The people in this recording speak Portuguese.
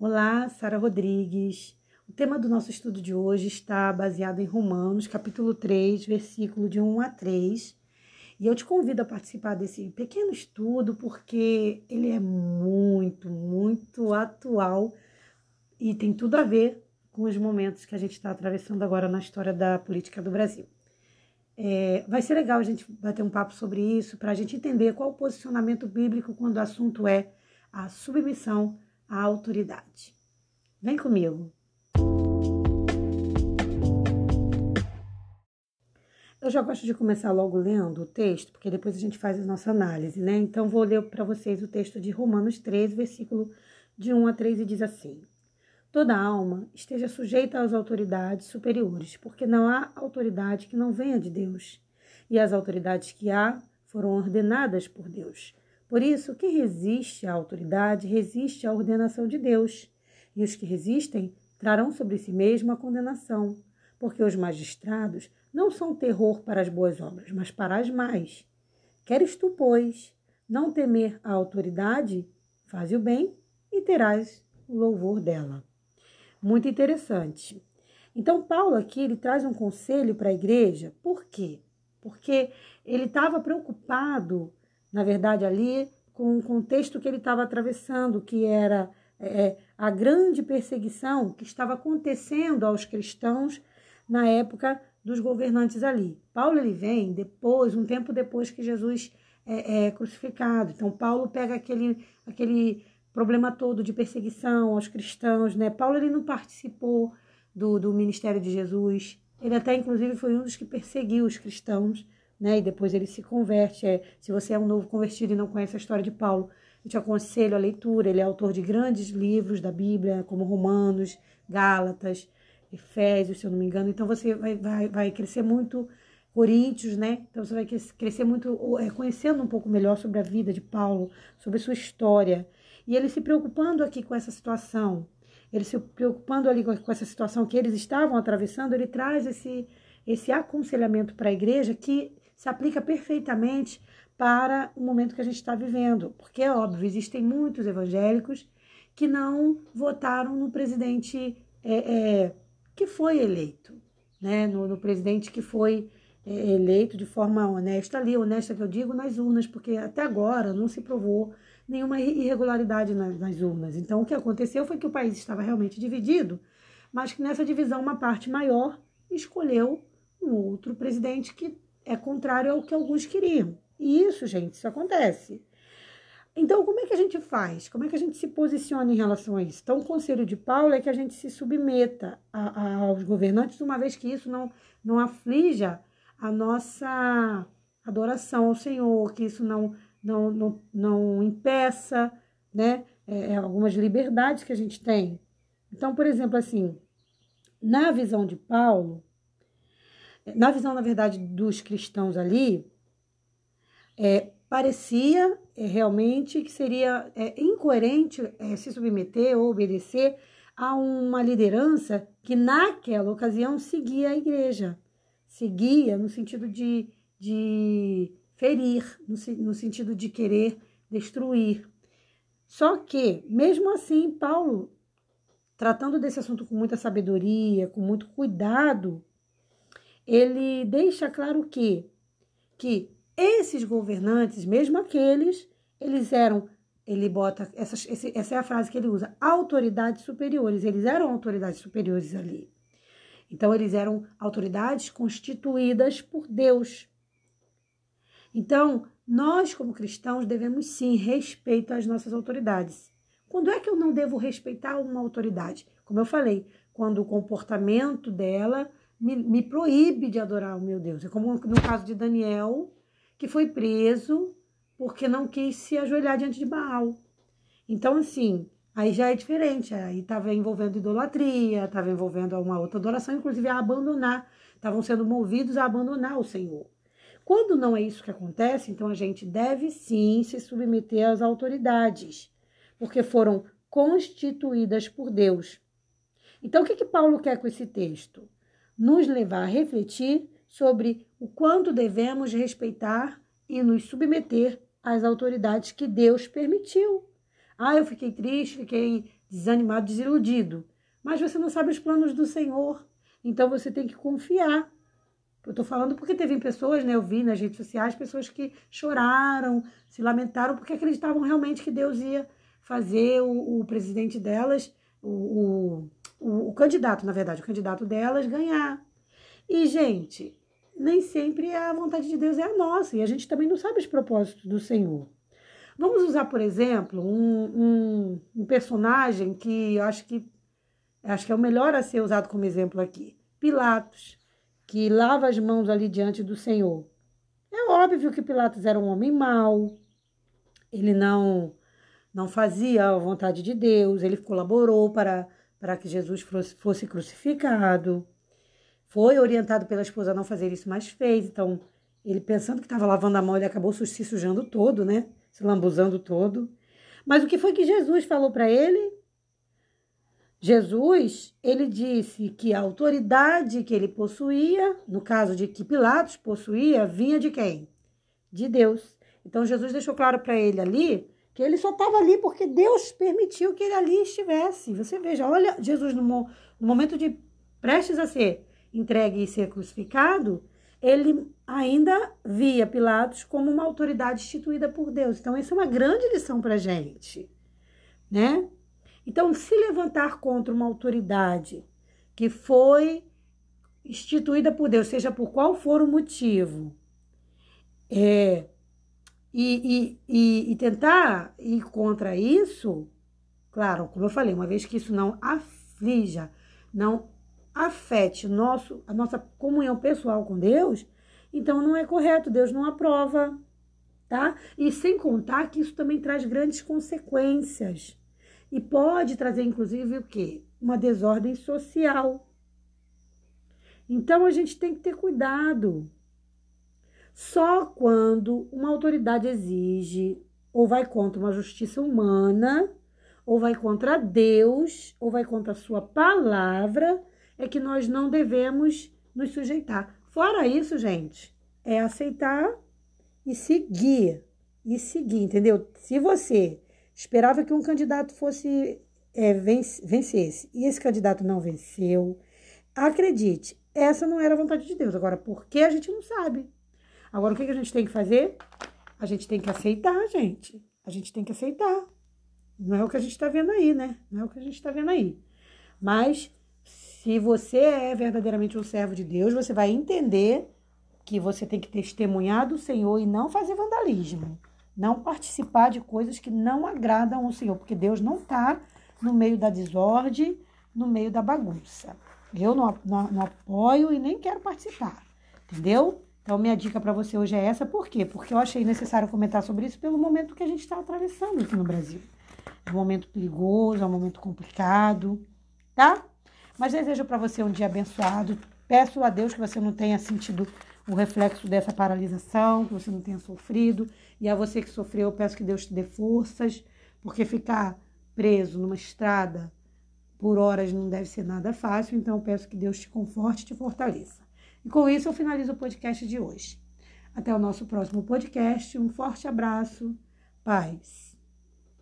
Olá, Sara Rodrigues. O tema do nosso estudo de hoje está baseado em Romanos, capítulo 3, versículo de 1 a 3. E eu te convido a participar desse pequeno estudo porque ele é muito, muito atual e tem tudo a ver com os momentos que a gente está atravessando agora na história da política do Brasil. É, vai ser legal a gente bater um papo sobre isso para a gente entender qual o posicionamento bíblico quando o assunto é a submissão à autoridade. Vem comigo. Eu já gosto de começar logo lendo o texto, porque depois a gente faz a nossa análise, né? Então vou ler para vocês o texto de Romanos 3, versículo de 1 a 3 e diz assim: Toda alma esteja sujeita às autoridades superiores, porque não há autoridade que não venha de Deus, e as autoridades que há foram ordenadas por Deus. Por isso, quem resiste à autoridade resiste à ordenação de Deus, e os que resistem trarão sobre si mesmo a condenação, porque os magistrados não são terror para as boas obras, mas para as más. Queres tu, pois, não temer a autoridade? Faze o bem e terás o louvor dela. Muito interessante. Então, Paulo aqui ele traz um conselho para a igreja, por quê? Porque ele estava preocupado, na verdade, ali com o contexto que ele estava atravessando, que era é, a grande perseguição que estava acontecendo aos cristãos na época dos governantes ali. Paulo ele vem depois, um tempo depois que Jesus é, é crucificado. Então, Paulo pega aquele, aquele problema todo de perseguição aos cristãos, né? Paulo ele não participou do, do ministério de Jesus, ele até inclusive foi um dos que perseguiu os cristãos, né? E depois ele se converte. É, se você é um novo convertido e não conhece a história de Paulo, eu te aconselho a leitura. Ele é autor de grandes livros da Bíblia, como Romanos, Gálatas, Efésios, se eu não me engano. Então você vai, vai, vai crescer muito. Coríntios, né? Então você vai crescer muito, é, conhecendo um pouco melhor sobre a vida de Paulo, sobre sua história. E ele se preocupando aqui com essa situação, ele se preocupando ali com essa situação que eles estavam atravessando, ele traz esse, esse aconselhamento para a igreja que se aplica perfeitamente para o momento que a gente está vivendo. Porque é óbvio, existem muitos evangélicos que não votaram no presidente é, é, que foi eleito, né? no, no presidente que foi é, eleito de forma honesta ali, honesta que eu digo, nas urnas, porque até agora não se provou nenhuma irregularidade nas, nas urnas. Então, o que aconteceu foi que o país estava realmente dividido, mas que nessa divisão uma parte maior escolheu um outro presidente que é contrário ao que alguns queriam. E isso, gente, isso acontece. Então, como é que a gente faz? Como é que a gente se posiciona em relação a isso? Então, o conselho de Paulo é que a gente se submeta a, a, aos governantes, uma vez que isso não, não aflija a nossa adoração ao Senhor, que isso não não, não, não impeça né, é, é, algumas liberdades que a gente tem. Então, por exemplo, assim, na visão de Paulo, na visão, na verdade, dos cristãos ali, é, parecia é, realmente que seria é, incoerente é, se submeter ou obedecer a uma liderança que naquela ocasião seguia a igreja, seguia no sentido de, de ferir, no, no sentido de querer destruir. Só que, mesmo assim, Paulo, tratando desse assunto com muita sabedoria, com muito cuidado, ele deixa claro que, que esses governantes, mesmo aqueles, eles eram, ele bota, essa, essa é a frase que ele usa, autoridades superiores, eles eram autoridades superiores ali. Então, eles eram autoridades constituídas por Deus. Então, nós, como cristãos, devemos sim respeito às nossas autoridades. Quando é que eu não devo respeitar uma autoridade? Como eu falei, quando o comportamento dela me, me proíbe de adorar o meu Deus. É como no caso de Daniel, que foi preso porque não quis se ajoelhar diante de Baal. Então, assim, aí já é diferente. Aí estava envolvendo idolatria, estava envolvendo uma outra adoração, inclusive a abandonar. Estavam sendo movidos a abandonar o Senhor. Quando não é isso que acontece, então a gente deve sim se submeter às autoridades, porque foram constituídas por Deus. Então, o que, que Paulo quer com esse texto? Nos levar a refletir sobre o quanto devemos respeitar e nos submeter às autoridades que Deus permitiu. Ah, eu fiquei triste, fiquei desanimado, desiludido. Mas você não sabe os planos do Senhor. Então você tem que confiar. Eu estou falando porque teve pessoas, né? Eu vi nas redes sociais pessoas que choraram, se lamentaram, porque acreditavam realmente que Deus ia fazer o, o presidente delas, o, o, o candidato, na verdade, o candidato delas ganhar. E, gente, nem sempre a vontade de Deus é a nossa e a gente também não sabe os propósitos do Senhor. Vamos usar, por exemplo, um, um, um personagem que acho que acho que é o melhor a ser usado como exemplo aqui. Pilatos, que lava as mãos ali diante do Senhor. É óbvio que Pilatos era um homem mau, ele não não fazia a vontade de Deus, ele colaborou para, para que Jesus fosse, crucificado. Foi orientado pela esposa a não fazer isso, mas fez. Então, ele pensando que estava lavando a mão, ele acabou se sujando todo, né? Se lambuzando todo. Mas o que foi que Jesus falou para ele? Jesus, ele disse que a autoridade que ele possuía, no caso de que Pilatos possuía, vinha de quem? De Deus. Então Jesus deixou claro para ele ali que ele só estava ali porque Deus permitiu que ele ali estivesse. Você veja, olha Jesus no, no momento de prestes a ser entregue e ser crucificado, ele ainda via Pilatos como uma autoridade instituída por Deus. Então, isso é uma grande lição para a gente, né? Então, se levantar contra uma autoridade que foi instituída por Deus, seja por qual for o motivo, é, e, e, e, tentar ir contra isso, claro, como eu falei, uma vez que isso não aflija, não afete nosso, a nossa comunhão pessoal com Deus, então não é correto, Deus não aprova, tá? E sem contar que isso também traz grandes consequências. E pode trazer, inclusive, o quê? Uma desordem social. Então a gente tem que ter cuidado. Só quando uma autoridade exige ou vai contra uma justiça humana, ou vai contra Deus, ou vai contra a sua palavra, é que nós não devemos nos sujeitar. Fora isso, gente, é aceitar e seguir. E seguir, entendeu? Se você esperava que um candidato fosse é, vencesse e esse candidato não venceu, acredite, essa não era a vontade de Deus. Agora, por que a gente não sabe? Agora, o que a gente tem que fazer? A gente tem que aceitar, gente. A gente tem que aceitar. Não é o que a gente está vendo aí, né? Não é o que a gente está vendo aí. Mas se você é verdadeiramente um servo de Deus, você vai entender que você tem que testemunhar do Senhor e não fazer vandalismo. Não participar de coisas que não agradam ao Senhor, porque Deus não está no meio da desordem, no meio da bagunça. Eu não, não, não apoio e nem quero participar, entendeu? Então, minha dica para você hoje é essa, por quê? Porque eu achei necessário comentar sobre isso pelo momento que a gente está atravessando aqui no Brasil. É um momento perigoso, é um momento complicado, tá? Mas desejo para você um dia abençoado. Peço a Deus que você não tenha sentido o reflexo dessa paralisação, que você não tenha sofrido. E a você que sofreu, eu peço que Deus te dê forças, porque ficar preso numa estrada por horas não deve ser nada fácil. Então, eu peço que Deus te conforte e te fortaleça. E com isso, eu finalizo o podcast de hoje. Até o nosso próximo podcast. Um forte abraço. Paz.